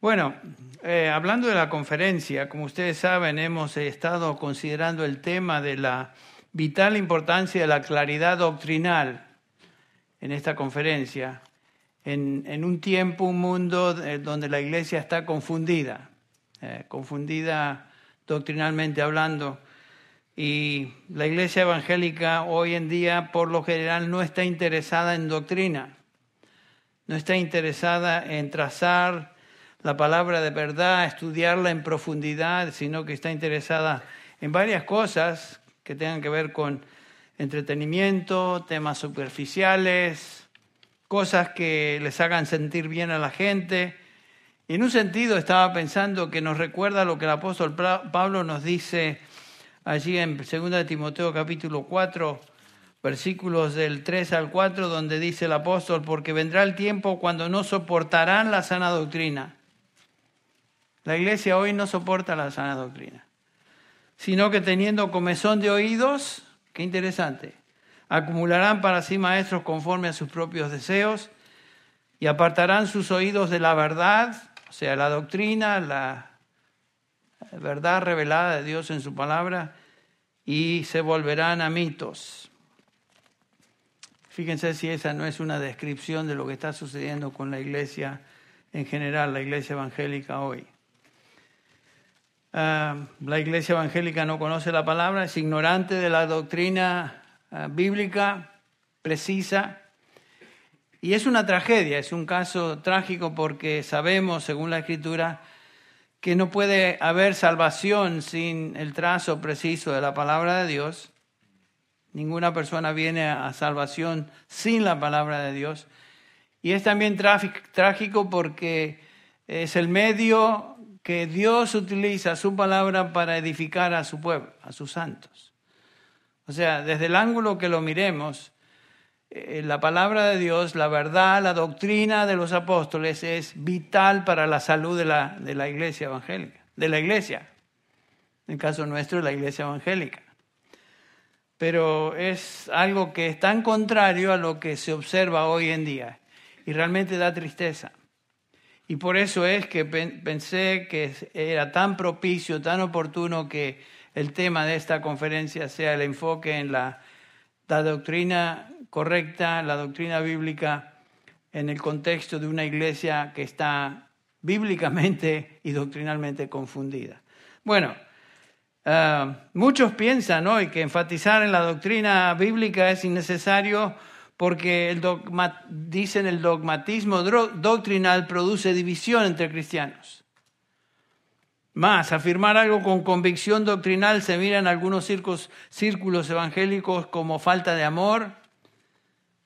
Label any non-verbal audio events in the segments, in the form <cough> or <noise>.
Bueno, eh, hablando de la conferencia, como ustedes saben, hemos estado considerando el tema de la vital importancia de la claridad doctrinal en esta conferencia, en, un tiempo, un mundo eh, donde la iglesia está confundida, eh, confundida doctrinalmente hablando. Y la iglesia evangélica hoy en día, por lo general, no está interesada en doctrina, no está interesada en trazar la palabra de verdad, estudiarla en profundidad, sino que está interesada en varias cosas que tengan que ver con entretenimiento, temas superficiales, cosas que les hagan sentir bien a la gente. Y en un sentido estaba pensando que nos recuerda lo que el apóstol Pablo nos dice allí en 2 Timoteo capítulo 4, versículos del 3 al 4, donde dice el apóstol, porque vendrá el tiempo cuando no soportarán la sana doctrina la iglesia hoy no soporta la sana doctrina, sino que teniendo comezón de oídos, qué interesante, acumularán para sí maestros conforme a sus propios deseos y apartarán sus oídos de la verdad, o sea, la doctrina, la verdad revelada de Dios en su palabra, y se volverán a mitos. Fíjense si esa no es una descripción de lo que está sucediendo con la iglesia en general, la iglesia evangélica hoy. Ah, la iglesia evangélica no conoce la palabra, es ignorante de la doctrina ah, bíblica precisa. Y es una tragedia, es un caso trágico porque sabemos, según la escritura, que no puede haber salvación sin el trazo preciso de la palabra de Dios. Ninguna persona viene a salvación sin la palabra de Dios. Y es también trágico porque es el medio que Dios utiliza su palabra para edificar a su pueblo, a sus santos. O sea, desde el ángulo que lo miremos, eh, la palabra de Dios, la verdad, la doctrina de los apóstoles es vital para la salud de la, de la iglesia evangélica, de la iglesia. En el caso nuestro, la iglesia evangélica. Pero es algo que es tan contrario a lo que se observa hoy en día y realmente da tristeza. Y por eso es que pensé que era tan propicio, tan oportuno que el tema de esta conferencia sea el enfoque en la, doctrina correcta, la doctrina bíblica, en el contexto de una iglesia que está bíblicamente y doctrinalmente confundida. Bueno, ah, muchos piensan hoy que enfatizar en la doctrina bíblica es innecesario porque el dogma, dicen el dogmatismo doctrinal produce división entre cristianos. Más, afirmar algo con convicción doctrinal se mira en algunos círculos evangélicos como falta de amor,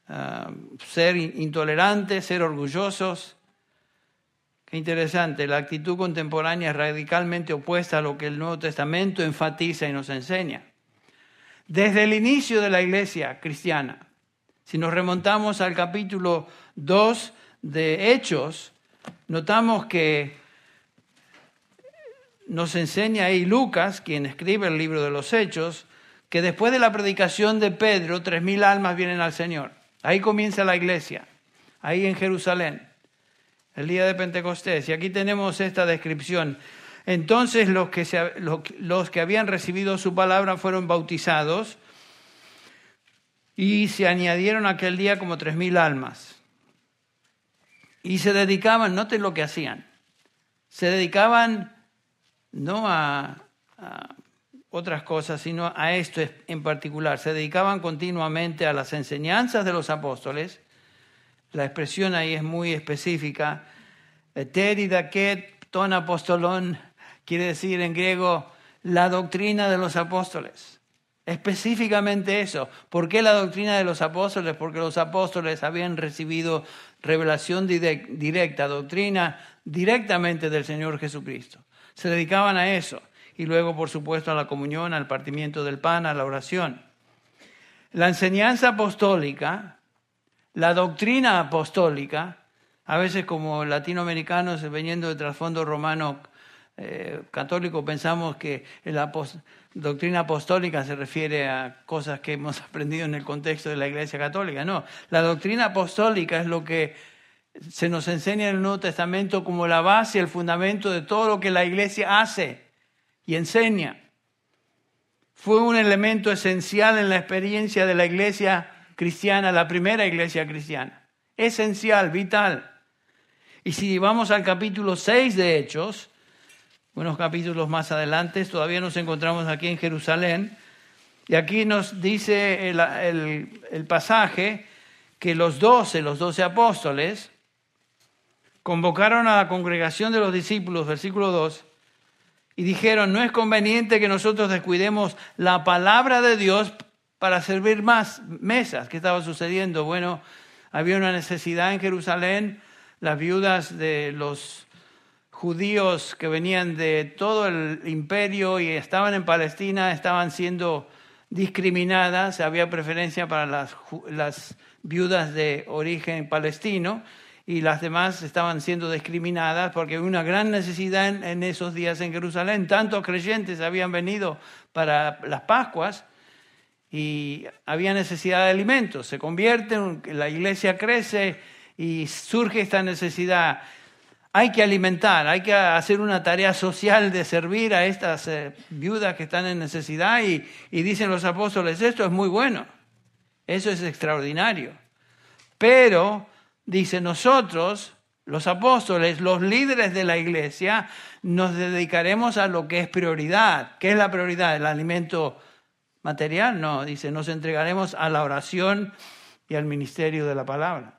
ah, ser intolerantes, ser orgullosos. Qué interesante, la actitud contemporánea es radicalmente opuesta a lo que el Nuevo Testamento enfatiza y nos enseña. Desde el inicio de la iglesia cristiana, si nos remontamos al capítulo 2 de Hechos, notamos que nos enseña ahí Lucas, quien escribe el libro de los Hechos, que después de la predicación de Pedro, tres mil almas vienen al Señor. Ahí comienza la iglesia, ahí en Jerusalén, el día de Pentecostés. Y aquí tenemos esta descripción. Entonces los que, los que habían recibido su palabra fueron bautizados y se añadieron aquel día como tres mil almas. Y se dedicaban, noten lo que hacían, se dedicaban no a, otras cosas, sino a esto en particular. Se dedicaban continuamente a las enseñanzas de los apóstoles. La expresión ahí es muy específica. Teridaket ton apostolón quiere decir en griego la doctrina de los apóstoles. Específicamente eso. ¿Por qué la doctrina de los apóstoles? Porque los apóstoles habían recibido revelación directa, doctrina directamente del Señor Jesucristo. Se dedicaban a eso. Y luego, por supuesto, a la comunión, al partimiento del pan, a la oración. La enseñanza apostólica, la doctrina apostólica, a veces como latinoamericanos, veniendo de trasfondo romano eh, católico, pensamos que apóstol doctrina apostólica se refiere a cosas que hemos <laughs> aprendido en el contexto de la Iglesia Católica. No, la doctrina apostólica es lo que se nos enseña en el Nuevo Testamento como la base, el fundamento de todo lo que la iglesia hace y enseña. Fue un elemento esencial en la experiencia de la iglesia cristiana, la primera iglesia cristiana. Esencial, vital. Y si vamos al capítulo 6 de Hechos, unos capítulos más adelante, todavía nos encontramos aquí en Jerusalén, y aquí nos dice el, el pasaje que los doce, los doce apóstoles, convocaron a la congregación de los discípulos, versículo 2, y dijeron, no es conveniente que nosotros descuidemos la palabra de Dios para servir más mesas. ¿Qué estaba sucediendo? Bueno, había una necesidad en Jerusalén, las viudas de los judíos que venían de todo el imperio y estaban en Palestina estaban siendo discriminadas, había preferencia para las, viudas de origen palestino y las demás estaban siendo discriminadas porque había una gran necesidad en, esos días en Jerusalén. Tantos creyentes habían venido para las Pascuas y había necesidad de alimentos. Se convierten, la iglesia crece y surge esta necesidad. Hay que alimentar, hay que hacer una tarea social de servir a estas eh, viudas que están en necesidad y, y dicen los apóstoles, esto es muy bueno, eso es extraordinario. Pero dice, nosotros, los apóstoles, los líderes de la iglesia, nos dedicaremos a lo que es prioridad. ¿Qué es la prioridad? ¿El alimento material? No, dice, nos entregaremos a la oración y al ministerio de la palabra.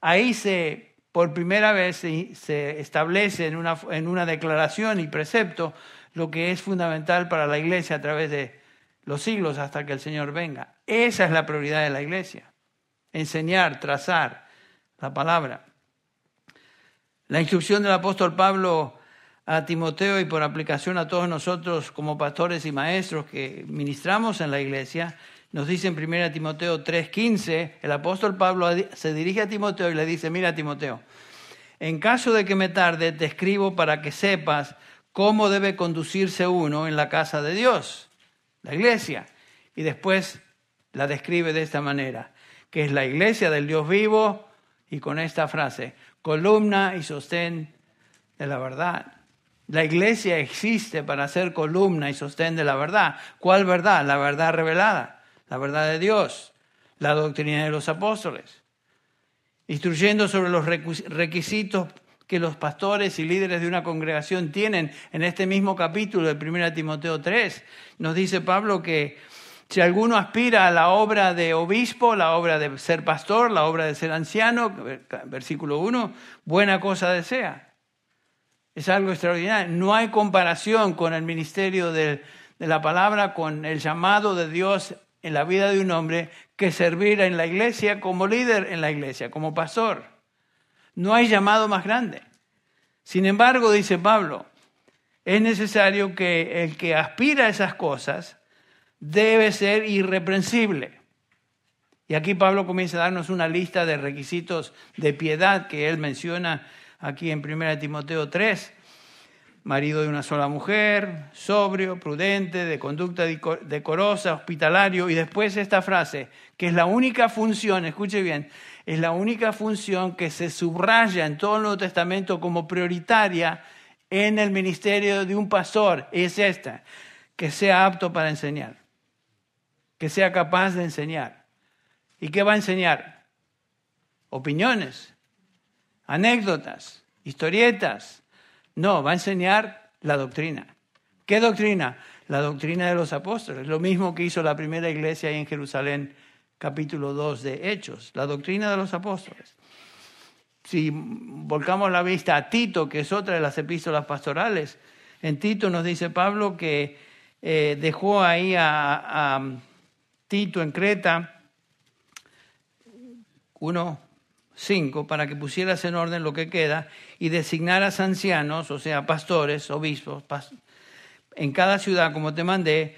Ahí se, por primera vez se, establece en una, en una declaración y precepto lo que es fundamental para la iglesia a través de los siglos hasta que el Señor venga. Esa es la prioridad de la iglesia. Enseñar, trazar, la palabra. La instrucción del apóstol Pablo a Timoteo y por aplicación a todos nosotros como pastores y maestros que ministramos en la iglesia, nos dice en 1 Timoteo 3:15, el apóstol Pablo se dirige a Timoteo y le dice, mira Timoteo, en caso de que me tarde, te escribo para que sepas cómo debe conducirse uno en la casa de Dios, la iglesia. Y después la describe de esta manera, que es la iglesia del Dios vivo, y con esta frase, columna y sostén de la verdad. La iglesia existe para ser columna y sostén de la verdad. ¿Cuál verdad? La verdad revelada, la verdad de Dios, la doctrina de los apóstoles. Instruyendo sobre los requisitos que los pastores y líderes de una congregación tienen en este mismo capítulo de 1 Timoteo 3, nos dice Pablo que si alguno aspira a la obra de obispo, la obra de ser pastor, la obra de ser anciano, versículo 1, buena cosa desea. Es algo extraordinario. No hay comparación con el ministerio de, la palabra, con el llamado de Dios en la vida de un hombre que servir en la iglesia como líder en la iglesia, como pastor. No hay llamado más grande. Sin embargo, dice Pablo, es necesario que el que aspira a esas cosas debe ser irreprensible. Y aquí Pablo comienza a darnos una lista de requisitos de piedad que él menciona aquí en 1 Timoteo 3. Marido de una sola mujer, sobrio, prudente, de conducta decorosa, hospitalario. Y después esta frase, que es la única función, escuche bien, es la única función que se subraya en todo el Nuevo Testamento como prioritaria en el ministerio de un pastor. Es esta, que sea apto para enseñar que sea capaz de enseñar. ¿Y qué va a enseñar? Opiniones, anécdotas, historietas. No, va a enseñar la doctrina. ¿Qué doctrina? La doctrina de los apóstoles, lo mismo que hizo la primera iglesia ahí en Jerusalén, capítulo 2 de Hechos, la doctrina de los apóstoles. Si volcamos la vista a Tito, que es otra de las epístolas pastorales, en Tito nos dice Pablo que eh, dejó ahí a Tito en Creta 1.5 para que pusieras en orden lo que queda y designaras ancianos, o sea, pastores, obispos, en cada ciudad como te mandé.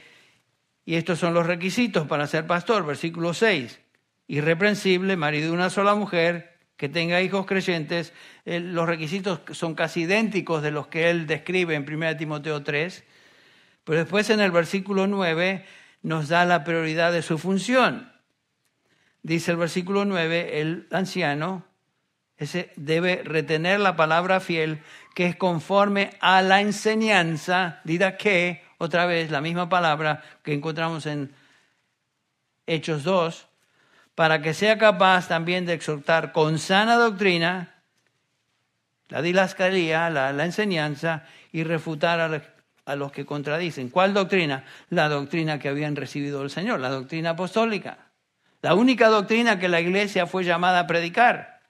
Y estos son los requisitos para ser pastor, versículo 6. Irreprensible, marido de una sola mujer, que tenga hijos creyentes. Los requisitos son casi idénticos de los que él describe en 1 Timoteo 3. Pero después en el versículo 9 nos da la prioridad de su función. Dice el versículo 9, el anciano Ese debe retener la palabra fiel que es conforme a la enseñanza, dirá que, otra vez la misma palabra que encontramos en Hechos 2, para que sea capaz también de exhortar con sana doctrina, la dilascaría, la, la enseñanza, y refutar a, a los que contradicen. ¿Cuál doctrina? La doctrina que habían recibido del Señor, la doctrina apostólica. La única doctrina que la iglesia fue llamada a predicar.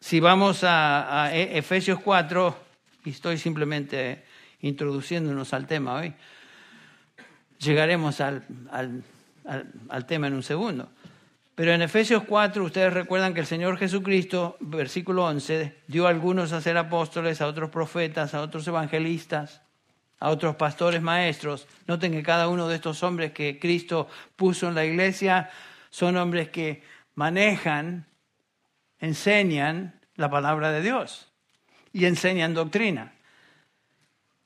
Si vamos a, e, Efesios 4, y estoy simplemente introduciéndonos al tema hoy, llegaremos al, al, tema en un segundo. Pero en Efesios 4 ustedes recuerdan que el Señor Jesucristo, versículo 11, dio a algunos a ser apóstoles, a otros profetas, a otros evangelistas, a otros pastores maestros. Noten que cada uno de estos hombres que Cristo puso en la iglesia son hombres que manejan, enseñan la palabra de Dios y enseñan doctrina.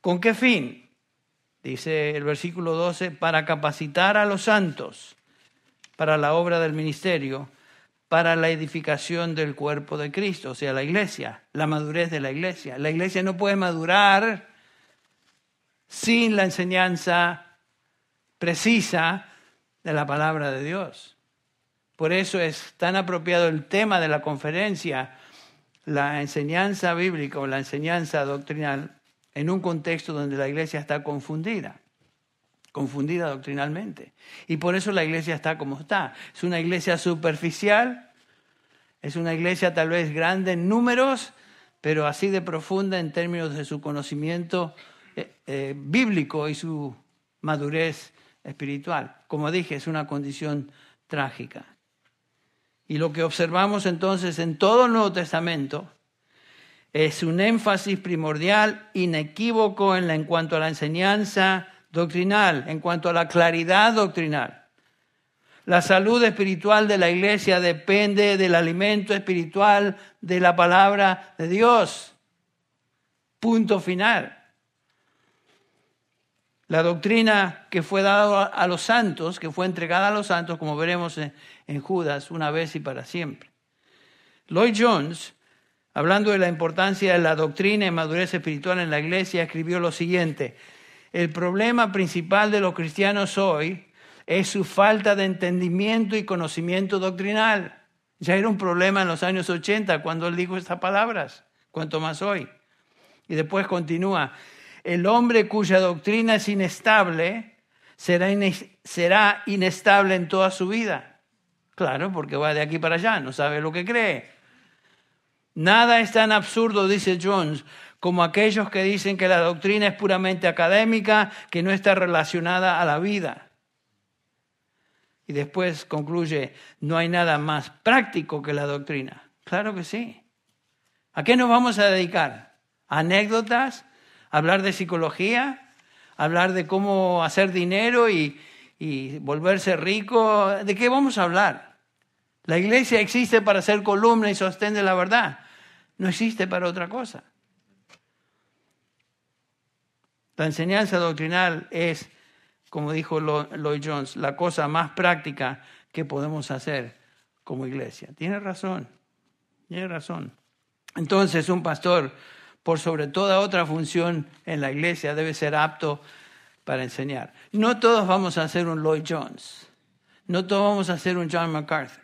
¿Con qué fin? dice el versículo 12, para capacitar a los santos para la obra del ministerio, para la edificación del cuerpo de Cristo, o sea, la iglesia, la madurez de la iglesia. La iglesia no puede madurar sin la enseñanza precisa de la palabra de Dios. Por eso es tan apropiado el tema de la conferencia, la enseñanza bíblica o la enseñanza doctrinal en un contexto donde la iglesia está confundida, confundida doctrinalmente. Y por eso la iglesia está como está. Es una iglesia superficial, es una iglesia tal vez grande en números, pero así de profunda en términos de su conocimiento eh, eh, bíblico y su madurez espiritual. Como dije, es una condición trágica. Y lo que observamos entonces en todo el Nuevo Testamento es un énfasis primordial, inequívoco en, en cuanto a la enseñanza doctrinal, en cuanto a la claridad doctrinal. La salud espiritual de la iglesia depende del alimento espiritual de la palabra de Dios. Punto final. La doctrina que fue dada a los santos, que fue entregada a los santos, como veremos en Judas, una vez y para siempre. Lloyd Jones hablando de la importancia de la doctrina y madurez espiritual en la iglesia, escribió lo siguiente, el problema principal de los cristianos hoy es su falta de entendimiento y conocimiento doctrinal. Ya era un problema en los años 80 cuando él dijo estas palabras, cuanto más hoy. Y después continúa, el hombre cuya doctrina es inestable será, será inestable en toda su vida. Claro, porque va de aquí para allá, no sabe lo que cree. Nada es tan absurdo, dice Jones, como aquellos que dicen que la doctrina es puramente académica, que no está relacionada a la vida. Y después concluye, no hay nada más práctico que la doctrina. Claro que sí. ¿A qué nos vamos a dedicar? ¿Anécdotas? ¿Hablar de psicología? ¿Hablar de cómo hacer dinero y, y volverse rico? ¿De qué vamos a hablar? La iglesia existe para ser columna y sostén de la verdad. No existe para otra cosa. La enseñanza doctrinal es, como dijo Lloyd Jones, la cosa más práctica que podemos hacer como iglesia. Tiene razón, tiene razón. Entonces un pastor, por sobre toda otra función en la iglesia, debe ser apto para enseñar. No todos vamos a ser un Lloyd Jones, no todos vamos a ser un John MacArthur,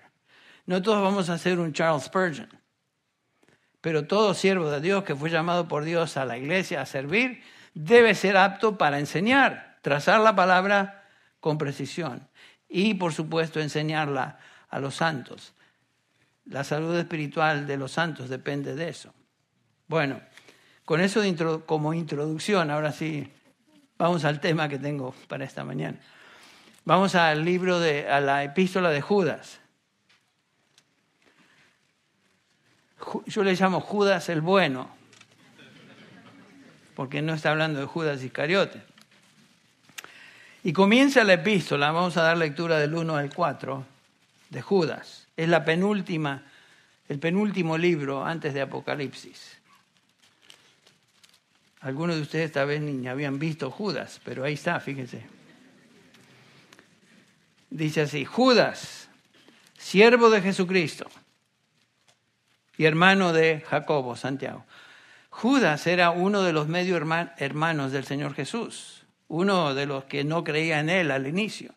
no todos vamos a ser un Charles Spurgeon. Pero todo siervo de Dios que fue llamado por Dios a la iglesia a servir debe ser apto para enseñar, trazar la palabra con precisión y, por supuesto, enseñarla a los santos. La salud espiritual de los santos depende de eso. Bueno, con eso como introducción, ahora sí, vamos al tema que tengo para esta mañana. Vamos al libro de, a la epístola de Judas. yo le llamo Judas el bueno, porque no está hablando de Judas Iscariote. Y comienza la epístola, vamos a dar lectura del 1 al 4 de Judas. Es la penúltima, el penúltimo libro antes de Apocalipsis. Algunos de ustedes tal vez ni habían visto Judas, pero ahí está, fíjense. Dice así, Judas, siervo de Jesucristo y hermano de Jacobo, Santiago. Judas era uno de los medio hermanos del Señor Jesús, uno de los que no creía en él al inicio.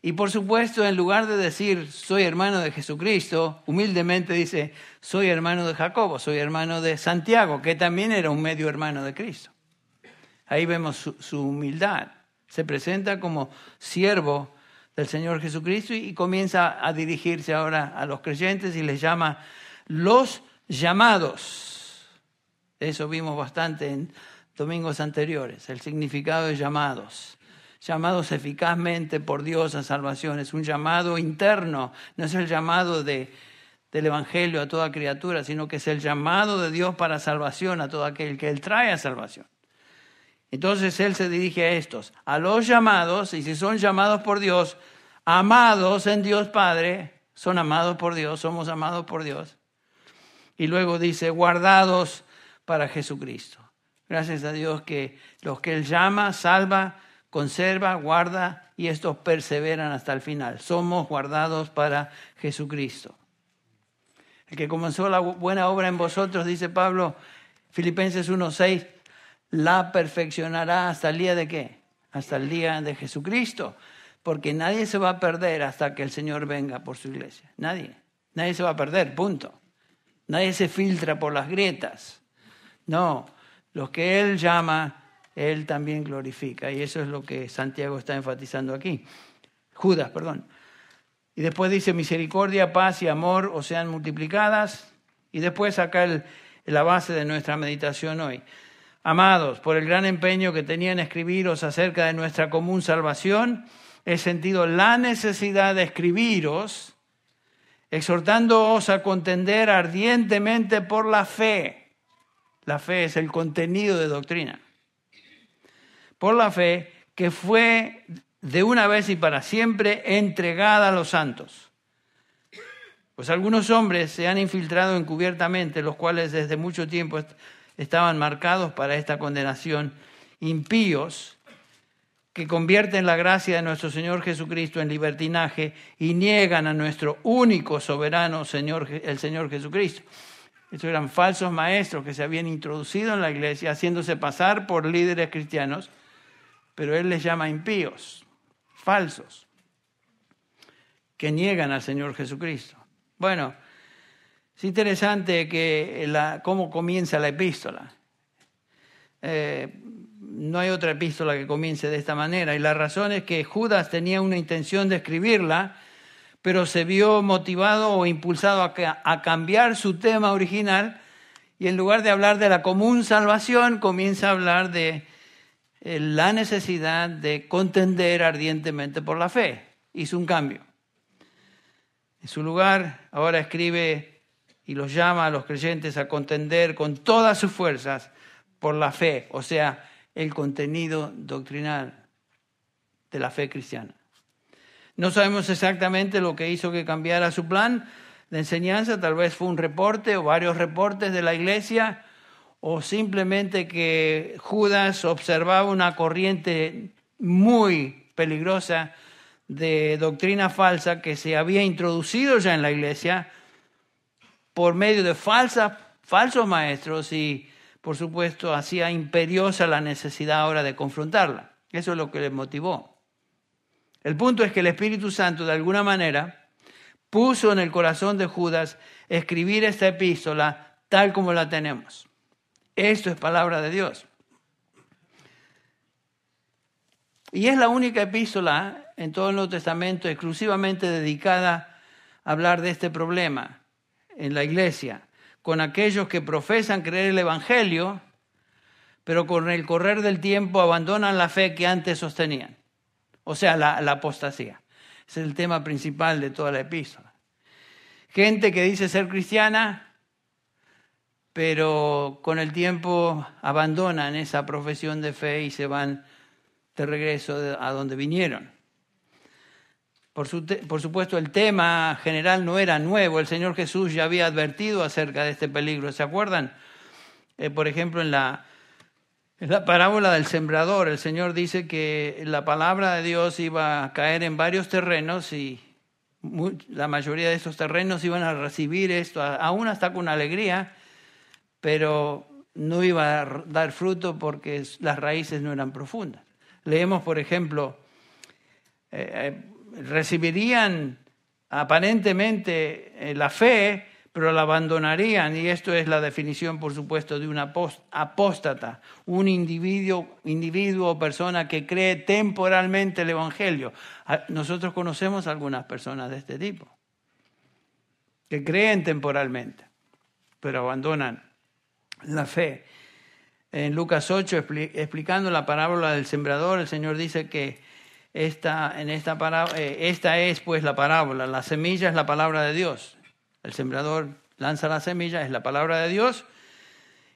Y por supuesto, en lugar de decir soy hermano de Jesucristo, humildemente dice soy hermano de Jacobo, soy hermano de Santiago, que también era un medio hermano de Cristo. Ahí vemos su, humildad. Se presenta como siervo del Señor Jesucristo y, comienza a dirigirse ahora a los creyentes y les llama los llamados. Eso vimos bastante en domingos anteriores, el significado de llamados. Llamados eficazmente por Dios a salvación. Es un llamado interno, no es el llamado de, del Evangelio a toda criatura, sino que es el llamado de Dios para salvación a todo aquel que Él trae a salvación. Entonces Él se dirige a estos, a los llamados, y si son llamados por Dios, amados en Dios Padre, son amados por Dios, somos amados por Dios. Y luego dice, guardados para Jesucristo. Gracias a Dios que los que Él llama, salva, conserva, guarda y estos perseveran hasta el final. Somos guardados para Jesucristo. El que comenzó la buena obra en vosotros, dice Pablo, Filipenses 1.6, la perfeccionará hasta el día de qué? Hasta el día de Jesucristo. Porque nadie se va a perder hasta que el Señor venga por su iglesia. Nadie. Nadie se va a perder, punto. Nadie se filtra por las grietas. No, los que Él llama, Él también glorifica. Y eso es lo que Santiago está enfatizando aquí. Judas, perdón. Y después dice misericordia, paz y amor o sean multiplicadas. Y después acá la base de nuestra meditación hoy. Amados, por el gran empeño que tenían escribiros acerca de nuestra común salvación, he sentido la necesidad de escribiros, exhortándoos a contender ardientemente por la fe. La fe es el contenido de doctrina. Por la fe que fue de una vez y para siempre entregada a los santos. Pues algunos hombres se han infiltrado encubiertamente, los cuales desde mucho tiempo estaban marcados para esta condenación, impíos que convierten la gracia de nuestro Señor Jesucristo en libertinaje y niegan a nuestro único soberano Señor, el Señor Jesucristo. Estos eran falsos maestros que se habían introducido en la iglesia haciéndose pasar por líderes cristianos, pero Él les llama impíos, falsos, que niegan al Señor Jesucristo. Bueno, es interesante que cómo comienza la epístola. Eh, no hay otra epístola que comience de esta manera. Y la razón es que Judas tenía una intención de escribirla, pero se vio motivado o impulsado a, cambiar su tema original y en lugar de hablar de la común salvación, comienza a hablar de la necesidad de contender ardientemente por la fe. Hizo un cambio. En su lugar, ahora escribe y los llama a los creyentes a contender con todas sus fuerzas por la fe, o sea, el contenido doctrinal de la fe cristiana. No sabemos exactamente lo que hizo que cambiara su plan de enseñanza, tal vez fue un reporte o varios reportes de la iglesia, o simplemente que Judas observaba una corriente muy peligrosa de doctrina falsa que se había introducido ya en la iglesia por medio de falsos maestros y, por supuesto, hacía imperiosa la necesidad ahora de confrontarla. Eso es lo que le motivó. El punto es que el Espíritu Santo, de alguna manera, puso en el corazón de Judas escribir esta epístola tal como la tenemos. Esto es palabra de Dios. Y es la única epístola en todo el Nuevo Testamento exclusivamente dedicada a hablar de este problema en la iglesia con aquellos que profesan creer el Evangelio, pero con el correr del tiempo abandonan la fe que antes sostenían. O sea, la, la apostasía. Es el tema principal de toda la epístola. Gente que dice ser cristiana, pero con el tiempo abandonan esa profesión de fe y se van de regreso a donde vinieron. Por, supuesto, el tema general no era nuevo. El Señor Jesús ya había advertido acerca de este peligro. ¿Se acuerdan? Eh, por ejemplo, en la, en la parábola del sembrador, el Señor dice que la palabra de Dios iba a caer en varios terrenos y la mayoría de estos terrenos iban a recibir esto, aún hasta con alegría, pero no iba a dar fruto porque las raíces no eran profundas. Leemos, por ejemplo, eh, eh, recibirían aparentemente eh, la fe, pero la abandonarían, y esto es la definición, por supuesto, de un apóstata, un individuo, individuo o persona que cree temporalmente el Evangelio. Nosotros conocemos algunas personas de este tipo, que creen temporalmente, pero abandonan la fe. En Lucas 8, explicando la parábola del sembrador, el Señor dice que esta, en esta, eh, esta es pues la parábola, la semilla es la palabra de Dios. El sembrador lanza la semilla, es la palabra de Dios,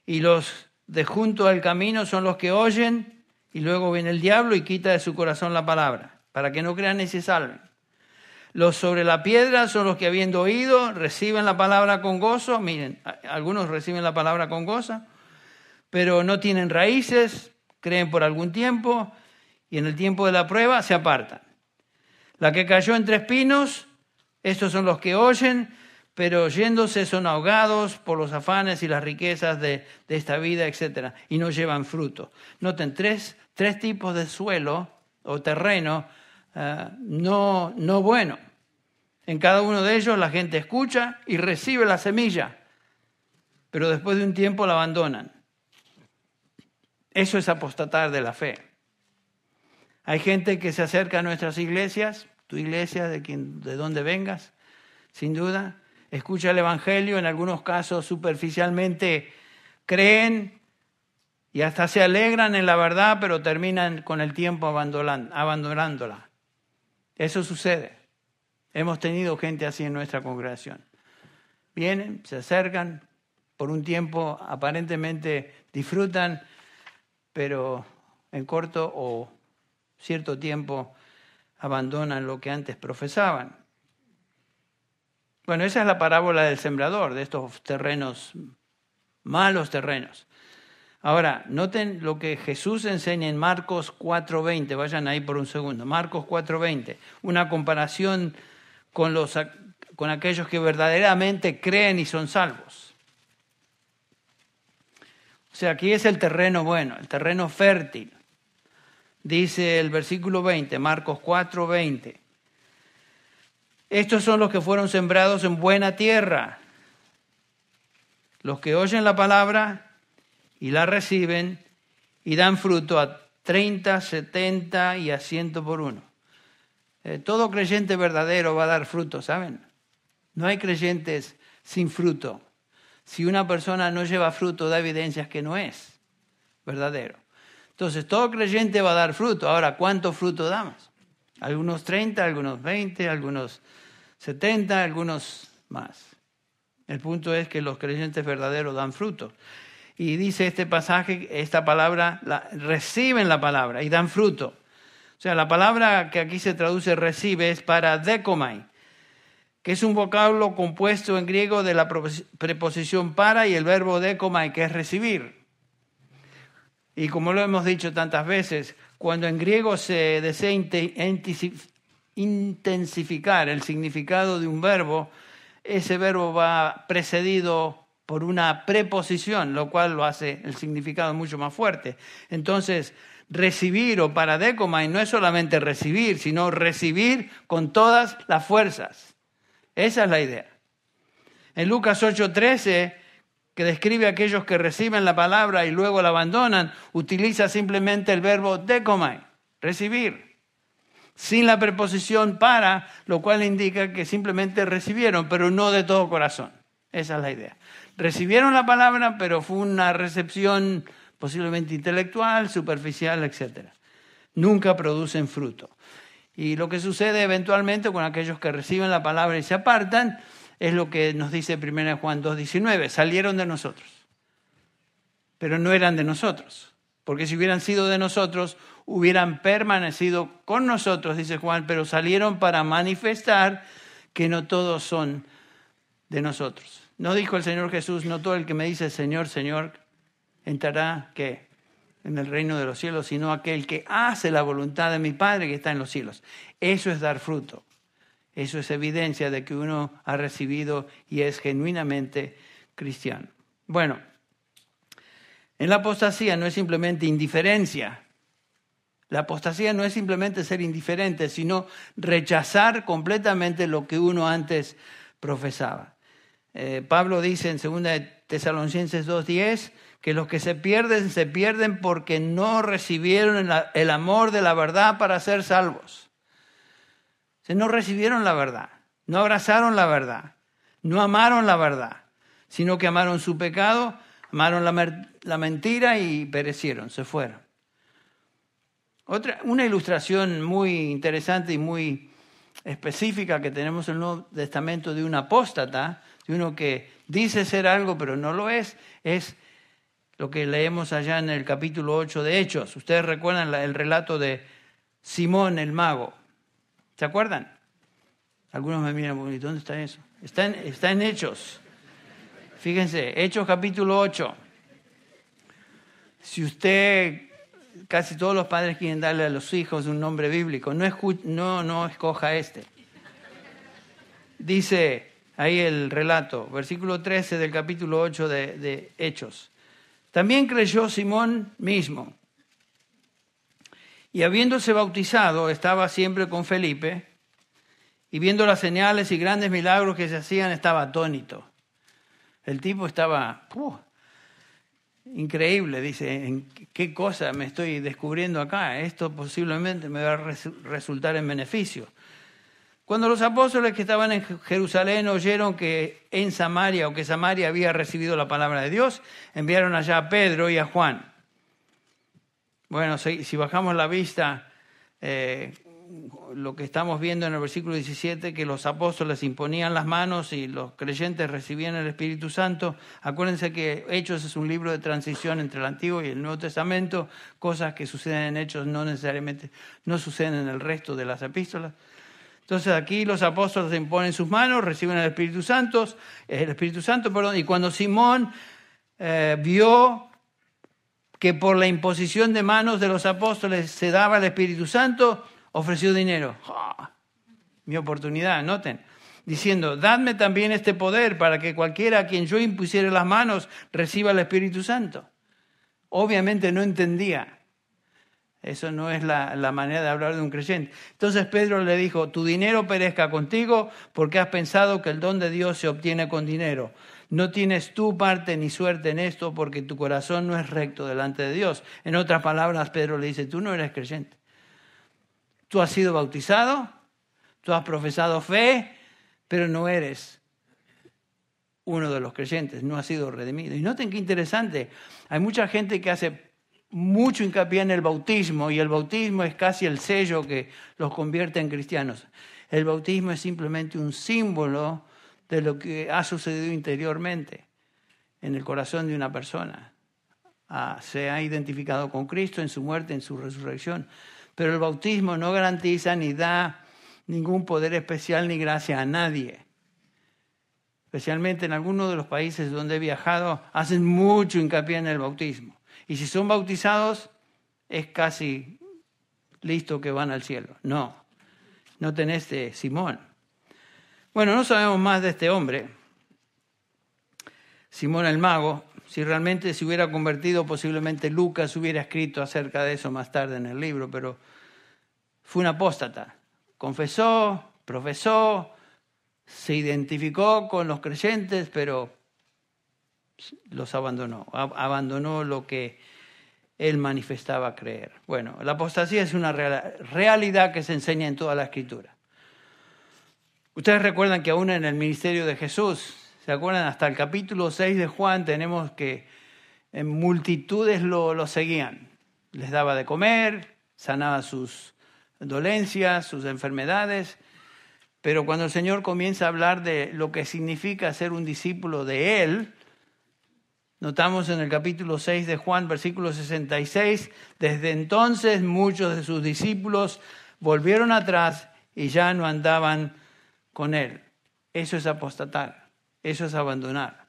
y los de junto al camino son los que oyen, y luego viene el diablo y quita de su corazón la palabra, para que no crean ni se salven. Los sobre la piedra son los que habiendo oído reciben la palabra con gozo. Miren, algunos reciben la palabra con gozo, pero no tienen raíces, creen por algún tiempo y en el tiempo de la prueba se apartan. La que cayó entre espinos, estos son los que oyen, pero yéndose son ahogados por los afanes y las riquezas de, esta vida, etc. Y no llevan fruto. Noten, tres, tres tipos de suelo o terreno eh, no, no bueno. En cada uno de ellos la gente escucha y recibe la semilla, pero después de un tiempo la abandonan. Eso es apostatar de la fe. Hay gente que se acerca a nuestras iglesias, tu iglesia, de, quien, de donde vengas, sin duda, escucha el Evangelio, en algunos casos superficialmente creen y hasta se alegran en la verdad, pero terminan con el tiempo abandonándola. Eso sucede. Hemos tenido gente así en nuestra congregación. Vienen, se acercan, por un tiempo aparentemente disfrutan, pero en corto o cierto tiempo abandonan lo que antes profesaban. Bueno, esa es la parábola del sembrador, de estos terrenos, malos terrenos. Ahora, noten lo que Jesús enseña en Marcos 4.20, vayan ahí por un segundo, Marcos 4.20, una comparación con, los, con aquellos que verdaderamente creen y son salvos. O sea, aquí es el terreno bueno, el terreno fértil. Dice el versículo 20, Marcos 4.20. Estos son los que fueron sembrados en buena tierra, los que oyen la palabra y la reciben y dan fruto a 30, 70 y a 100 por uno. Eh, todo creyente verdadero va a dar fruto, ¿saben? No hay creyentes sin fruto. Si una persona no lleva fruto, da evidencias que no es verdadero. Entonces, todo creyente va a dar fruto. Ahora, ¿cuánto fruto damos? Algunos 30, algunos 20, algunos 70, algunos más. El punto es que los creyentes verdaderos dan fruto. Y dice este pasaje, esta palabra, reciben la palabra y dan fruto. O sea, la palabra que aquí se traduce recibe es para decomai, que es un vocablo compuesto en griego de la preposición para y el verbo decomai, que es recibir. Y como lo hemos dicho tantas veces, cuando en griego se desea intensificar el significado de un verbo, ese verbo va precedido por una preposición, lo cual lo hace el significado mucho más fuerte. Entonces, recibir o paradecomai no es solamente recibir, sino recibir con todas las fuerzas. Esa es la idea. En Lucas 8:13, que describe a aquellos que reciben la palabra y luego la abandonan, utiliza simplemente el verbo decomai, recibir sin la preposición para, lo cual indica que simplemente recibieron, pero no de todo corazón. Esa es la idea. Recibieron la palabra, pero fue una recepción posiblemente intelectual, superficial, etc. Nunca producen fruto. Y lo que sucede eventualmente con aquellos que reciben la palabra y se apartan es lo que nos dice 1 Juan 2.19. Salieron de nosotros, pero no eran de nosotros. Porque si hubieran sido de nosotros, hubieran permanecido con nosotros, dice Juan, pero salieron para manifestar que no todos son de nosotros. No dijo el Señor Jesús, no todo el que me dice Señor, Señor, entrará ¿qué? en el reino de los cielos, sino aquel que hace la voluntad de mi Padre que está en los cielos. Eso es dar fruto. Eso es evidencia de que uno ha recibido y es genuinamente cristiano. Bueno, en la apostasía no es simplemente indiferencia. La apostasía no es simplemente ser indiferente, sino rechazar completamente lo que uno antes profesaba. Eh, Pablo dice en 2 Tesalonicenses 2.10 que los que se pierden se pierden porque no recibieron el amor de la verdad para ser salvos. No recibieron la verdad, no abrazaron la verdad, no amaron la verdad, sino que amaron su pecado, amaron la, la mentira y perecieron, se fueron. Otra, una ilustración muy interesante y muy específica que tenemos en el Nuevo Testamento de un apóstata, de uno que dice ser algo pero no lo es, es lo que leemos allá en el capítulo 8 de Hechos. Ustedes recuerdan el relato de Simón el mago. ¿Se acuerdan? Algunos me miran, ¿dónde está eso? Está en, Hechos. Fíjense, Hechos capítulo 8. Si usted, casi todos los padres quieren darle a los hijos un nombre bíblico, no, no, no escoja este. Dice ahí el relato, versículo 13 del capítulo 8 de, de Hechos. También creyó Simón mismo. Y habiéndose bautizado, estaba siempre con Felipe, y viendo las señales y grandes milagros que se hacían, estaba atónito. El tipo estaba increíble, dice, ¿en qué cosa me estoy descubriendo acá? Esto posiblemente me va a resultar en beneficio. Cuando los apóstoles que estaban en Jerusalén oyeron que en Samaria o que Samaria había recibido la palabra de Dios, enviaron allá a Pedro y a Juan. Bueno, si, bajamos la vista, eh, lo que estamos viendo en el versículo 17, que los apóstoles imponían las manos y los creyentes recibían el Espíritu Santo. Acuérdense que Hechos es un libro de transición entre el Antiguo y el Nuevo Testamento, cosas que suceden en Hechos no necesariamente no suceden en el resto de las epístolas. Entonces aquí los apóstoles imponen sus manos, reciben el Espíritu Santo, el Espíritu Santo, perdón, y cuando Simón eh, vio que por la imposición de manos de los apóstoles se daba el Espíritu Santo, ofreció dinero. Mi oportunidad, noten, diciendo, dadme también este poder para que cualquiera a quien yo impusiere las manos reciba el Espíritu Santo. Obviamente no entendía eso no es la, manera de hablar de un creyente. Entonces Pedro le dijo, tu dinero perezca contigo porque has pensado que el don de Dios se obtiene con dinero. No tienes tu parte ni suerte en esto porque tu corazón no es recto delante de Dios. En otras palabras, Pedro le dice, tú no eres creyente. Tú has sido bautizado, tú has profesado fe, pero no eres uno de los creyentes, no has sido redimido. Y noten qué interesante, hay mucha gente que hace mucho hincapié en el bautismo y el bautismo es casi el sello que los convierte en cristianos. El bautismo es simplemente un símbolo de lo que ha sucedido interiormente en el corazón de una persona. Ah, se ha identificado con Cristo en su muerte, en su resurrección. Pero el bautismo no garantiza ni da ningún poder especial ni gracia a nadie. Especialmente en algunos de los países donde he viajado, hacen mucho hincapié en el bautismo. Y si son bautizados, es casi listo que van al cielo. No, no tenés de Simón. Bueno, no sabemos más de este hombre, Simón el mago. Si realmente se hubiera convertido, posiblemente Lucas hubiera escrito acerca de eso más tarde en el libro, pero fue un apóstata. Confesó, profesó, se identificó con los creyentes, pero los abandonó, abandonó lo que él manifestaba creer. Bueno, la apostasía es una realidad que se enseña en toda la escritura. Ustedes recuerdan que aún en el ministerio de Jesús, ¿se acuerdan? Hasta el capítulo 6 de Juan tenemos que en multitudes lo, lo seguían. Les daba de comer, sanaba sus dolencias, sus enfermedades, pero cuando el Señor comienza a hablar de lo que significa ser un discípulo de Él, Notamos en el capítulo 6 de Juan, versículo 66, desde entonces muchos de sus discípulos volvieron atrás y ya no andaban con él. Eso es apostatar, eso es abandonar.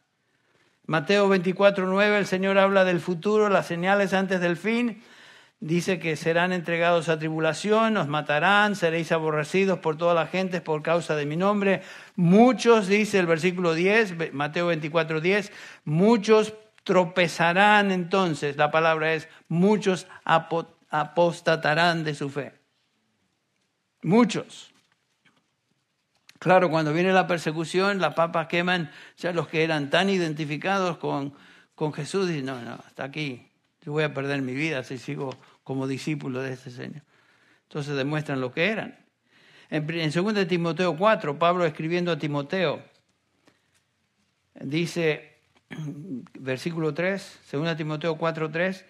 Mateo 24, 9, el Señor habla del futuro, las señales antes del fin. dice que serán entregados a tribulación, nos matarán, seréis aborrecidos por toda la gente por causa de mi nombre. Muchos, dice el versículo 10, Mateo 24, 10, muchos tropezarán entonces, la palabra es, muchos apostatarán de su fe. Muchos. Claro, cuando viene la persecución, las papas queman ya los que eran tan identificados con, con Jesús y no, no, hasta aquí. Yo voy a perder mi vida si sigo como discípulo de este Señor. Entonces demuestran lo que eran. En, en 2 Timoteo 4, Pablo escribiendo a Timoteo, dice, versículo 3, 2 Timoteo 4, 3,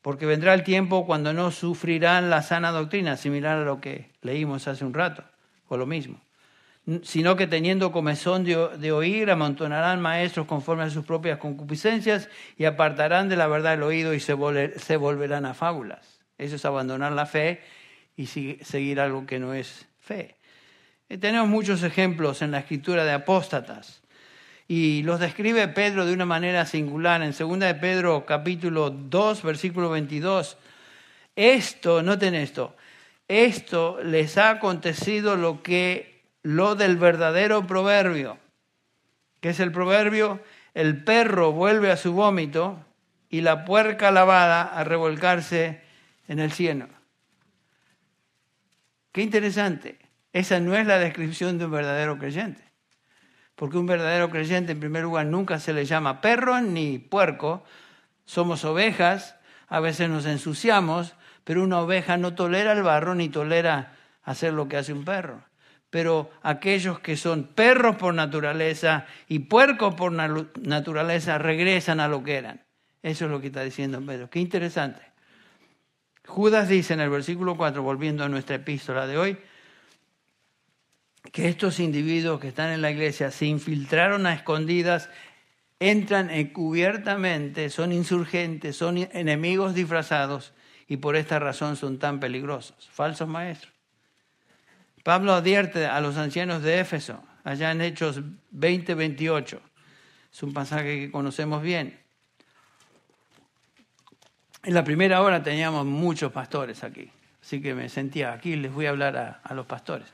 porque vendrá el tiempo cuando no sufrirán la sana doctrina, similar a lo que leímos hace un rato, o lo mismo sino que teniendo comezón de, oír, amontonarán maestros conforme a sus propias concupiscencias y apartarán de la verdad el oído y se, se volverán a fábulas. Eso es abandonar la fe y seguir algo que no es fe. Y tenemos muchos ejemplos en la escritura de apóstatas y los describe Pedro de una manera singular. En 2 de Pedro capítulo 2, versículo 22, esto, noten esto, esto les ha acontecido lo que lo del verdadero proverbio, que es el proverbio, el perro vuelve a su vómito y la puerca lavada a revolcarse en el cielo. Qué interesante. Esa no es la descripción de un verdadero creyente. Porque un verdadero creyente, en primer lugar, nunca se le llama perro ni puerco. Somos ovejas, a veces nos ensuciamos, pero una oveja no tolera el barro ni tolera hacer lo que hace un perro pero aquellos que son perros por naturaleza y puercos por naturaleza regresan a lo que eran. Eso es lo que está diciendo Pedro. Qué interesante. Judas dice en el versículo 4, volviendo a nuestra epístola de hoy, que estos individuos que están en la iglesia se infiltraron a escondidas, entran encubiertamente, son insurgentes, son enemigos disfrazados y por esta razón son tan peligrosos. Falsos maestros. Pablo advierte a los ancianos de Éfeso, allá en Hechos 20, 28. Es un pasaje que conocemos bien. En la primera hora teníamos muchos pastores aquí, así que me sentía aquí, les voy a hablar a, a los pastores.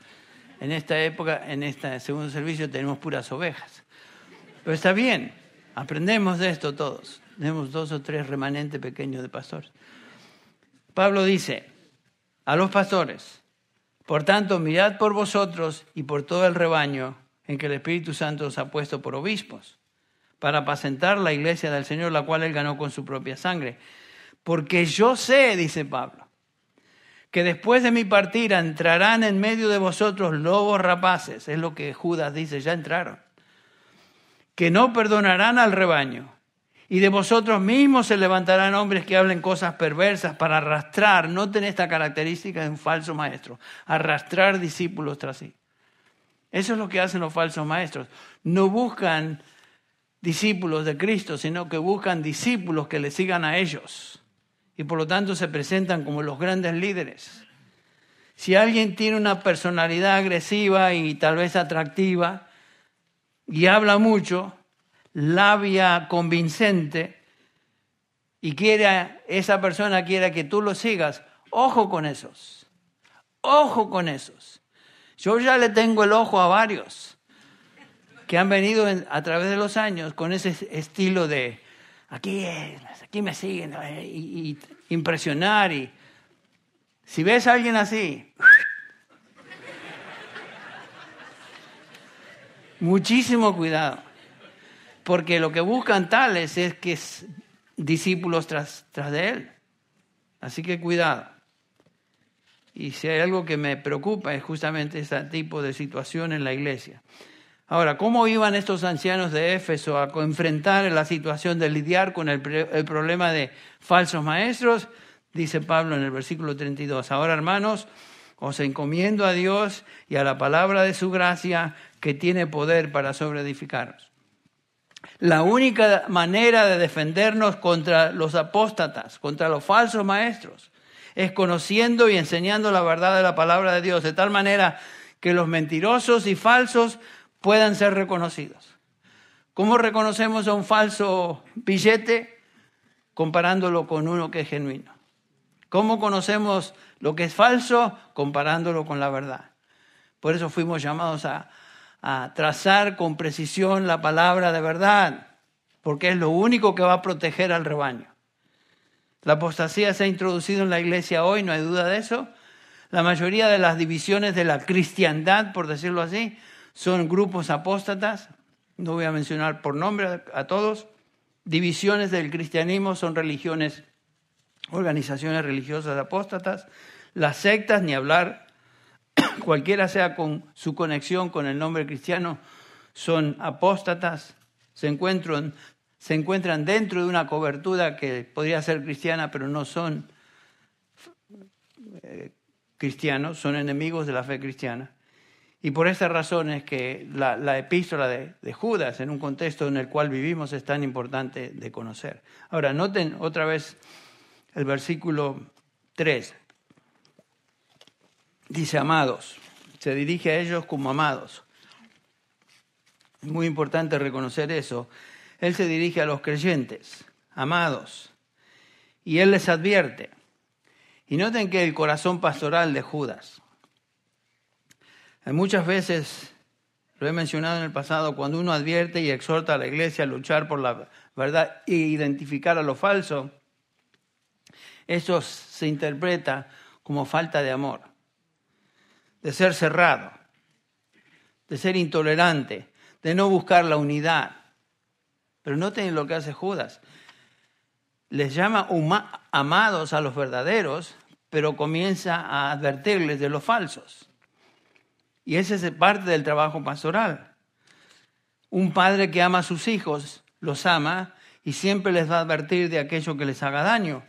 En esta época, en este segundo servicio, tenemos puras ovejas. Pero está bien, aprendemos de esto todos. Tenemos dos o tres remanentes pequeños de pastores. Pablo dice a los pastores, por tanto, mirad por vosotros y por todo el rebaño en que el Espíritu Santo os ha puesto por obispos, para apacentar la iglesia del Señor, la cual él ganó con su propia sangre. Porque yo sé, dice Pablo, que después de mi partida entrarán en medio de vosotros lobos rapaces, es lo que Judas dice, ya entraron, que no perdonarán al rebaño y de vosotros mismos se levantarán hombres que hablen cosas perversas para arrastrar, noten esta característica de un falso maestro, arrastrar discípulos tras sí. Eso es lo que hacen los falsos maestros. No buscan discípulos de Cristo, sino que buscan discípulos que le sigan a ellos. Y por lo tanto se presentan como los grandes líderes. Si alguien tiene una personalidad agresiva y tal vez atractiva y habla mucho, labia convincente y quiere, esa persona quiere que tú lo sigas, ojo con esos. Ojo con esos. Yo ya le tengo el ojo a varios que han venido a través de los años con ese estilo de aquí, aquí me siguen y, y impresionar. Y si ves a alguien así, muchísimo cuidado porque lo que buscan tales es que es discípulos tras, tras de él. Así que cuidado. Y si hay algo que me preocupa es justamente ese tipo de situación en la iglesia. Ahora, ¿cómo iban estos ancianos de Éfeso a enfrentar la situación de lidiar con el, el, problema de falsos maestros? Dice Pablo en el versículo 32. Ahora, hermanos, os encomiendo a Dios y a la palabra de su gracia que tiene poder para sobreedificaros. La única manera de defendernos contra los apóstatas, contra los falsos maestros, es conociendo y enseñando la verdad de la palabra de Dios, de tal manera que los mentirosos y falsos puedan ser reconocidos. ¿Cómo reconocemos a un falso billete? Comparándolo con uno que es genuino. ¿Cómo conocemos lo que es falso? Comparándolo con la verdad. Por eso fuimos llamados a, a trazar con precisión la palabra de verdad, porque es lo único que va a proteger al rebaño. La apostasía se ha introducido en la iglesia hoy, no hay duda de eso. La mayoría de las divisiones de la cristiandad, por decirlo así, son grupos apóstatas. No voy a mencionar por nombre a todos. Divisiones del cristianismo son religiones, organizaciones religiosas apóstatas. Las sectas, ni hablar, <coughs> cualquiera sea con su conexión con el nombre cristiano, son apóstatas. Se encuentran, se encuentran dentro de una cobertura que podría ser cristiana, pero no son eh, cristianos, son enemigos de la fe cristiana. Y por esta razón es que la, epístola de, de, Judas, en un contexto en el cual vivimos, es tan importante de conocer. Ahora, noten otra vez el versículo 3. Dice, amados, se dirige a ellos como amados. Es muy importante reconocer eso. Él se dirige a los creyentes, amados, y él les advierte. Y noten que el corazón pastoral de Judas. Muchas veces, lo he mencionado en el pasado, cuando uno advierte y exhorta a la iglesia a luchar por la verdad e identificar a lo falso, eso se interpreta como falta de amor, de ser cerrado, de ser intolerante, de no buscar la unidad. Pero noten lo que hace Judas les llama amados a los verdaderos, pero comienza a advertirles de los falsos. Y ese es parte del trabajo pastoral. Un padre que ama a sus hijos los ama y siempre les va a advertir de aquello que les haga daño.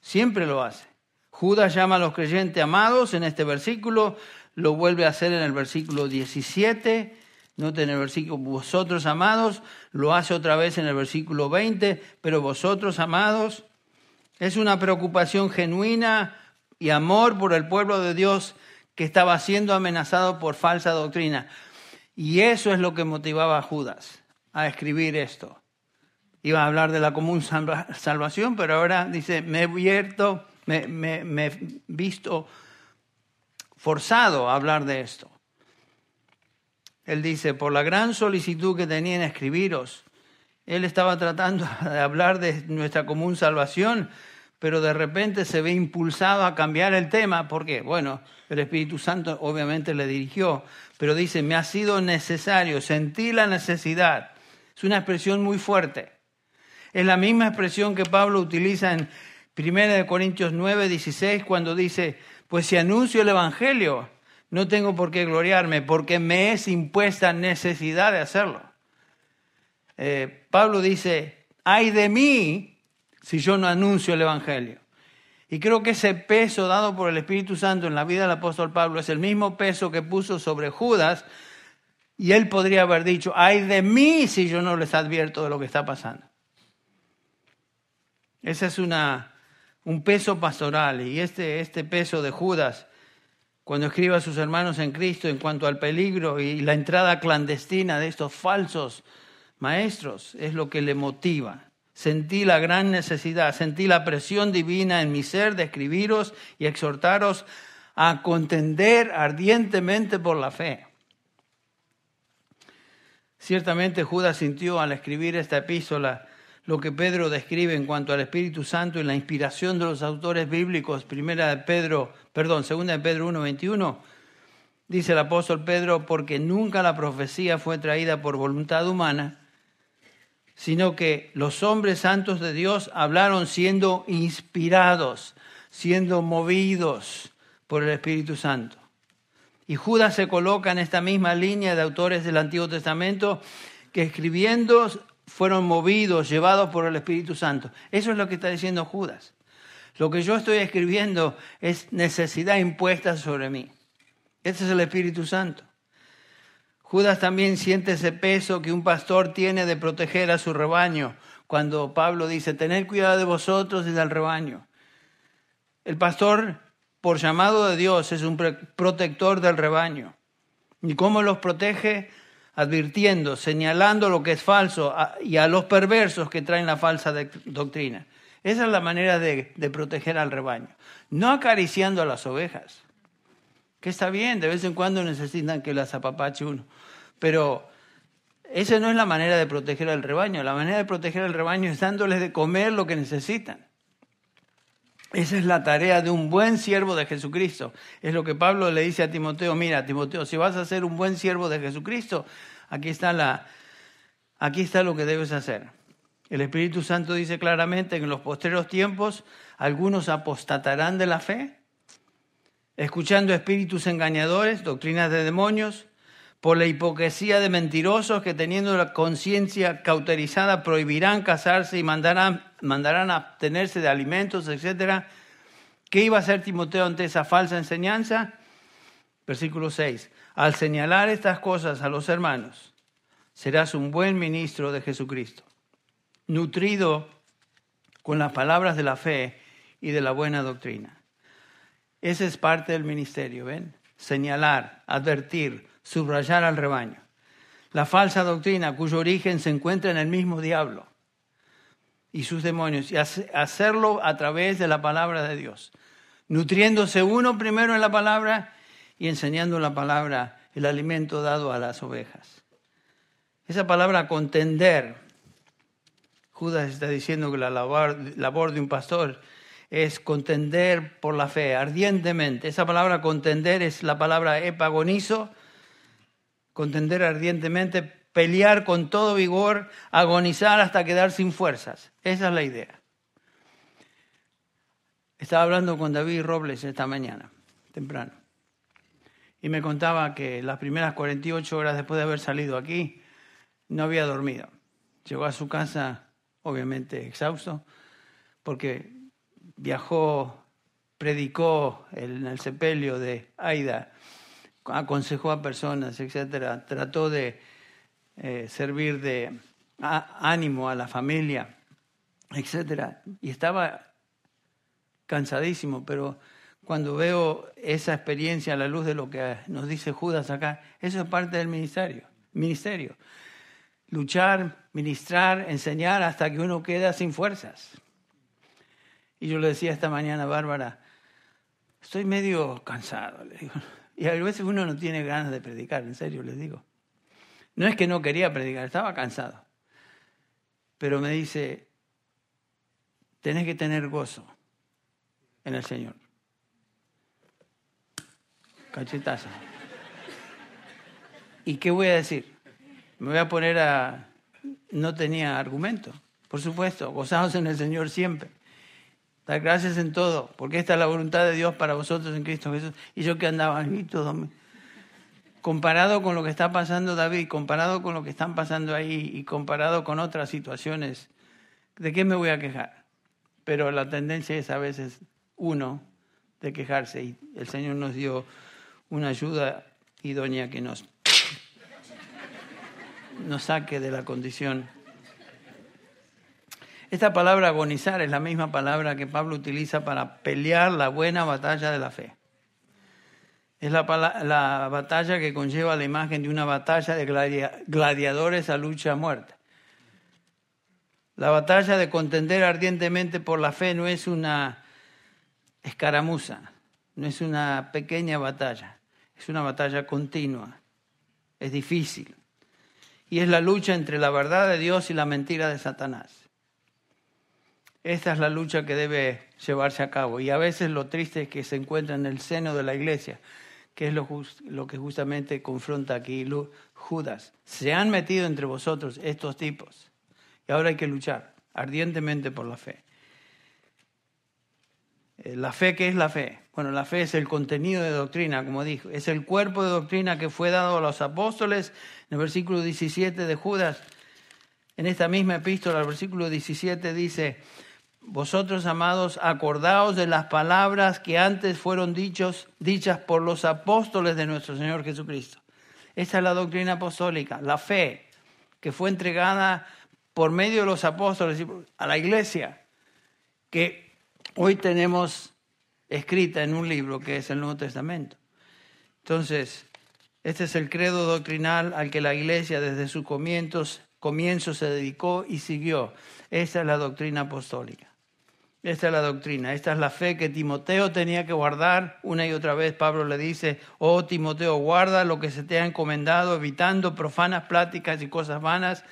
Siempre lo hace. Judas llama a los creyentes amados en este versículo, lo vuelve a hacer en el versículo 17 Noten el versículo, vosotros amados, lo hace otra vez en el versículo 20, pero vosotros amados, es una preocupación genuina y amor por el pueblo de Dios que estaba siendo amenazado por falsa doctrina. Y eso es lo que motivaba a Judas a escribir esto. Iba a hablar de la común salvación, pero ahora dice, me he abierto, me, me visto forzado a hablar de esto. Él dice, por la gran solicitud que tenía en escribiros, él estaba tratando <laughs> de hablar de nuestra común salvación, pero de repente se ve impulsado a cambiar el tema. ¿Por qué? Bueno, el Espíritu Santo obviamente le dirigió, pero dice, me ha sido necesario, sentí la necesidad. Es una expresión muy fuerte. Es la misma expresión que Pablo utiliza en 1 Corintios 9, 16, cuando dice, pues si anuncio el Evangelio, no tengo por qué gloriarme porque me es impuesta necesidad de hacerlo. Eh, Pablo dice, ay de mí si yo no anuncio el Evangelio. Y creo que ese peso dado por el Espíritu Santo en la vida del apóstol Pablo es el mismo peso que puso sobre Judas y él podría haber dicho, ay de mí si yo no les advierto de lo que está pasando. Ese es una, un peso pastoral y este, este peso de Judas cuando escribe a sus hermanos en Cristo en cuanto al peligro y la entrada clandestina de estos falsos maestros, es lo que le motiva. Sentí la gran necesidad, sentí la presión divina en mi ser de escribiros y exhortaros a contender ardientemente por la fe. Ciertamente Judas sintió al escribir esta epístola lo que Pedro describe en cuanto al Espíritu Santo y la inspiración de los autores bíblicos, primera de Pedro, perdón, segunda de Pedro 1:21, dice el apóstol Pedro, porque nunca la profecía fue traída por voluntad humana, sino que los hombres santos de Dios hablaron siendo inspirados, siendo movidos por el Espíritu Santo. Y Judas se coloca en esta misma línea de autores del Antiguo Testamento que escribiendo fueron movidos, llevados por el Espíritu Santo. Eso es lo que está diciendo Judas. Lo que yo estoy escribiendo es necesidad impuesta sobre mí. Ese es el Espíritu Santo. Judas también siente ese peso que un pastor tiene de proteger a su rebaño. Cuando Pablo dice, tened cuidado de vosotros y del rebaño. El pastor, por llamado de Dios, es un protector del rebaño. ¿Y cómo los protege? advirtiendo, señalando lo que es falso y a los perversos que traen la falsa doctrina. Esa es la manera de, de proteger al rebaño. No acariciando a las ovejas, que está bien, de vez en cuando necesitan que las apapache uno, pero esa no es la manera de proteger al rebaño. La manera de proteger al rebaño es dándoles de comer lo que necesitan. Esa es la tarea de un buen siervo de Jesucristo. Es lo que Pablo le dice a Timoteo, mira, Timoteo, si vas a ser un buen siervo de Jesucristo, aquí está, la, aquí está lo que debes hacer. El Espíritu Santo dice claramente que en los postreros tiempos algunos apostatarán de la fe, escuchando espíritus engañadores, doctrinas de demonios, por la hipocresía de mentirosos que teniendo la conciencia cauterizada prohibirán casarse y mandarán, mandarán abstenerse de alimentos, etc. ¿Qué iba a hacer Timoteo ante esa falsa enseñanza? Versículo 6. Al señalar estas cosas a los hermanos, serás un buen ministro de Jesucristo, nutrido con las palabras de la fe y de la buena doctrina. Ese es parte del ministerio, ¿ven? Señalar, advertir, subrayar al rebaño. La falsa doctrina cuyo origen se encuentra en el mismo diablo y sus demonios, y hacerlo a través de la palabra de Dios, nutriéndose uno primero en la palabra y enseñando la palabra, el alimento dado a las ovejas. Esa palabra contender, Judas está diciendo que la labor, labor de un pastor es contender por la fe ardientemente. Esa palabra contender es la palabra epagonizo, contender ardientemente, pelear con todo vigor, agonizar hasta quedar sin fuerzas. Esa es la idea. Estaba hablando con David Robles esta mañana, temprano, y me contaba que las primeras 48 horas después de haber salido aquí, no había dormido. Llegó a su casa, obviamente exhausto, porque viajó, predicó en el sepelio de Aida aconsejó a personas, etcétera, trató de eh, servir de ánimo a la familia, etcétera, y estaba cansadísimo, pero cuando veo esa experiencia a la luz de lo que nos dice Judas acá, eso es parte del ministerio, ministerio. Luchar, ministrar, enseñar hasta que uno queda sin fuerzas. Y yo le decía esta mañana a Bárbara, estoy medio cansado, le digo, y a veces uno no tiene ganas de predicar, en serio les digo. No es que no quería predicar, estaba cansado. Pero me dice, tenés que tener gozo en el Señor. Cachetazo. ¿Y qué voy a decir? Me voy a poner a... No tenía argumento. Por supuesto, gozados en el Señor siempre. Dar gracias en todo, porque esta es la voluntad de Dios para vosotros en Cristo Jesús. Y yo que andaba. Comparado con lo que está pasando David, comparado con lo que están pasando ahí y comparado con otras situaciones, ¿de qué me voy a quejar? Pero la tendencia es a veces uno de quejarse y el Señor nos dio una ayuda idónea que nos, nos saque de la condición esta palabra agonizar es la misma palabra que Pablo utiliza para pelear la buena batalla de la fe. Es la, la batalla que conlleva la imagen de una batalla de gladiadores a lucha a muerte. La batalla de contender ardientemente por la fe no es una escaramuza, no es una pequeña batalla, es una batalla continua, es difícil. Y es la lucha entre la verdad de Dios y la mentira de Satanás. Esta es la lucha que debe llevarse a cabo. Y a veces lo triste es que se encuentra en el seno de la iglesia, que es lo, lo que justamente confronta aquí Judas. Se han metido entre vosotros estos tipos. Y ahora hay que luchar ardientemente por la fe. Eh, ¿La fe qué es la fe? Bueno, la fe es el contenido de doctrina, como dijo. Es el cuerpo de doctrina que fue dado a los apóstoles. En el versículo 17 de Judas, en esta misma epístola, el versículo 17 dice, vosotros, amados, acordaos de las palabras que antes fueron dichos, dichas por los apóstoles de nuestro Señor Jesucristo. Esa es la doctrina apostólica, la fe que fue entregada por medio de los apóstoles a la iglesia, que hoy tenemos escrita en un libro que es el Nuevo Testamento. Entonces, este es el credo doctrinal al que la iglesia desde sus comienzos, comienzo se dedicó y siguió. Esa es la doctrina apostólica. Esta es la doctrina, esta es la fe que Timoteo tenía que guardar. Una y otra vez Pablo le dice, oh Timoteo, guarda lo que se te ha encomendado, evitando profanas pláticas y cosas vanas.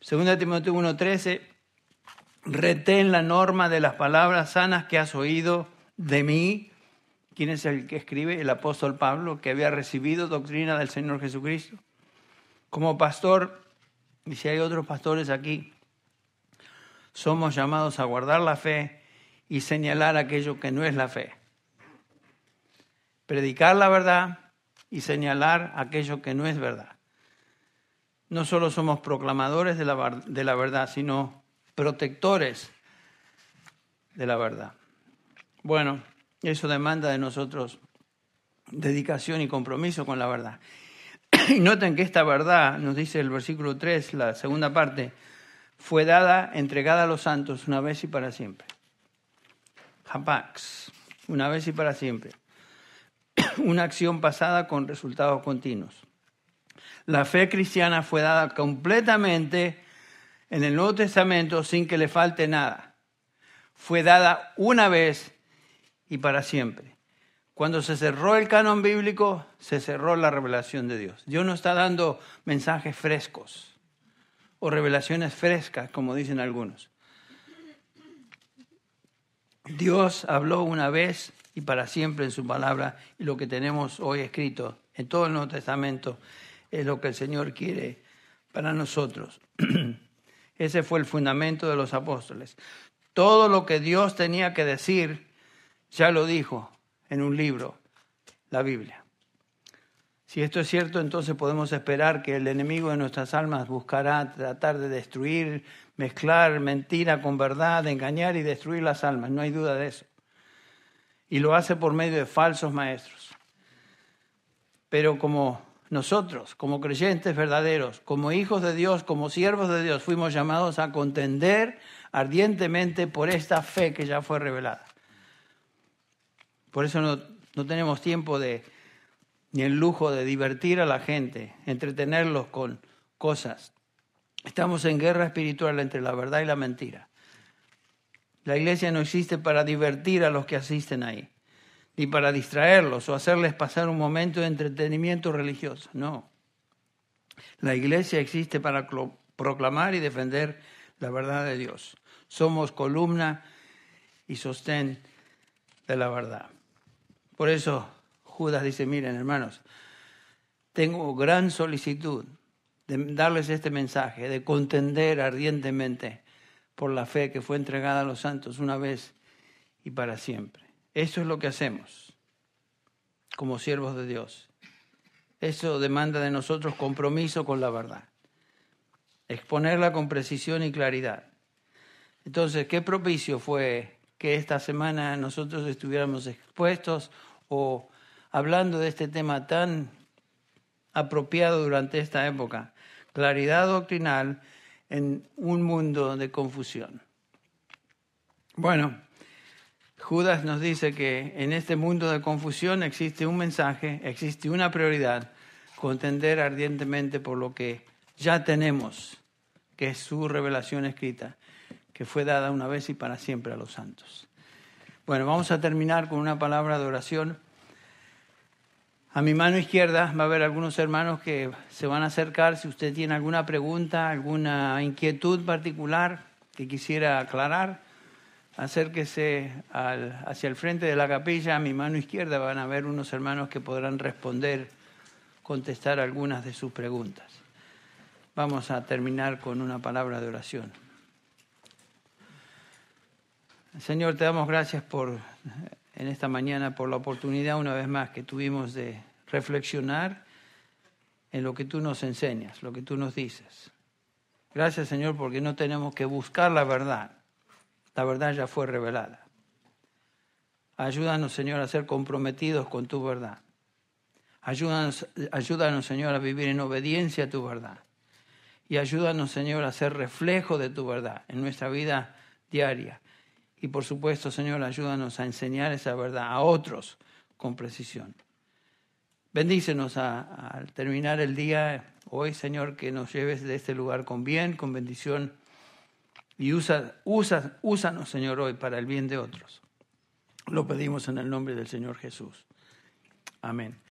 Segunda Timoteo 1.13, retén la norma de las palabras sanas que has oído de mí. ¿Quién es el que escribe? El apóstol Pablo, que había recibido doctrina del Señor Jesucristo. Como pastor, y si hay otros pastores aquí, somos llamados a guardar la fe y señalar aquello que no es la fe. Predicar la verdad y señalar aquello que no es verdad. No solo somos proclamadores de la, de la verdad, sino protectores de la verdad. Bueno, eso demanda de nosotros dedicación y compromiso con la verdad. <clears throat> Y noten que esta verdad, nos dice el versículo 3, la segunda parte, fue dada, entregada a los santos una vez y para siempre. Hapax, una vez y para siempre. <coughs> Una acción pasada con resultados continuos. La fe cristiana fue dada completamente en el Nuevo Testamento sin que le falte nada. Fue dada una vez y para siempre. Cuando se cerró el canon bíblico, se cerró la revelación de Dios. Dios no está dando mensajes frescos o revelaciones frescas, como dicen algunos. Dios habló una vez y para siempre en su palabra y lo que tenemos hoy escrito en todo el Nuevo Testamento es lo que el Señor quiere para nosotros. <clears throat> Ese fue el fundamento de los apóstoles. Todo lo que Dios tenía que decir ya lo dijo en un libro, la Biblia. Si esto es cierto, entonces podemos esperar que el enemigo de nuestras almas buscará tratar de destruir, mezclar mentira con verdad, engañar y destruir las almas. No hay duda de eso. Y lo hace por medio de falsos maestros. Pero como nosotros, como creyentes verdaderos, como hijos de Dios, como siervos de Dios, fuimos llamados a contender ardientemente por esta fe que ya fue revelada. Por eso no, no tenemos tiempo de ni el lujo de divertir a la gente, entretenerlos con cosas. Estamos en guerra espiritual entre la verdad y la mentira. La iglesia no existe para divertir a los que asisten ahí, ni para distraerlos o hacerles pasar un momento de entretenimiento religioso. No. La iglesia existe para proclamar y defender la verdad de Dios. Somos columna y sostén de la verdad. Por eso Judas dice, miren hermanos, tengo gran solicitud de darles este mensaje, de contender ardientemente por la fe que fue entregada a los santos una vez y para siempre. Eso es lo que hacemos como siervos de Dios. Eso demanda de nosotros compromiso con la verdad, exponerla con precisión y claridad. Entonces, qué propicio fue que esta semana nosotros estuviéramos expuestos o hablando de este tema tan apropiado durante esta época, claridad doctrinal en un mundo de confusión. Bueno, Judas nos dice que en este mundo de confusión existe un mensaje, existe una prioridad, contender ardientemente por lo que ya tenemos, que es su revelación escrita, que fue dada una vez y para siempre a los santos. Bueno, vamos a terminar con una palabra de oración. A mi mano izquierda va a haber algunos hermanos que se van a acercar. Si usted tiene alguna pregunta, alguna inquietud particular que quisiera aclarar, acérquese hacia el frente de la capilla. A mi mano izquierda van a haber unos hermanos que podrán responder, contestar algunas de sus preguntas. Vamos a terminar con una palabra de oración. Señor, te damos gracias por en esta mañana por la oportunidad una vez más que tuvimos de reflexionar en lo que tú nos enseñas, lo que tú nos dices. Gracias Señor porque no tenemos que buscar la verdad. La verdad ya fue revelada. Ayúdanos Señor a ser comprometidos con tu verdad. Ayúdanos, ayúdanos Señor a vivir en obediencia a tu verdad. Y ayúdanos Señor a ser reflejo de tu verdad en nuestra vida diaria. Y por supuesto, Señor, ayúdanos a enseñar esa verdad a otros con precisión. Bendícenos al terminar el día hoy, Señor, que nos lleves de este lugar con bien, con bendición Y usa, usa, úsanos, Señor, hoy para el bien de otros. Lo pedimos en el nombre del Señor Jesús. Amén.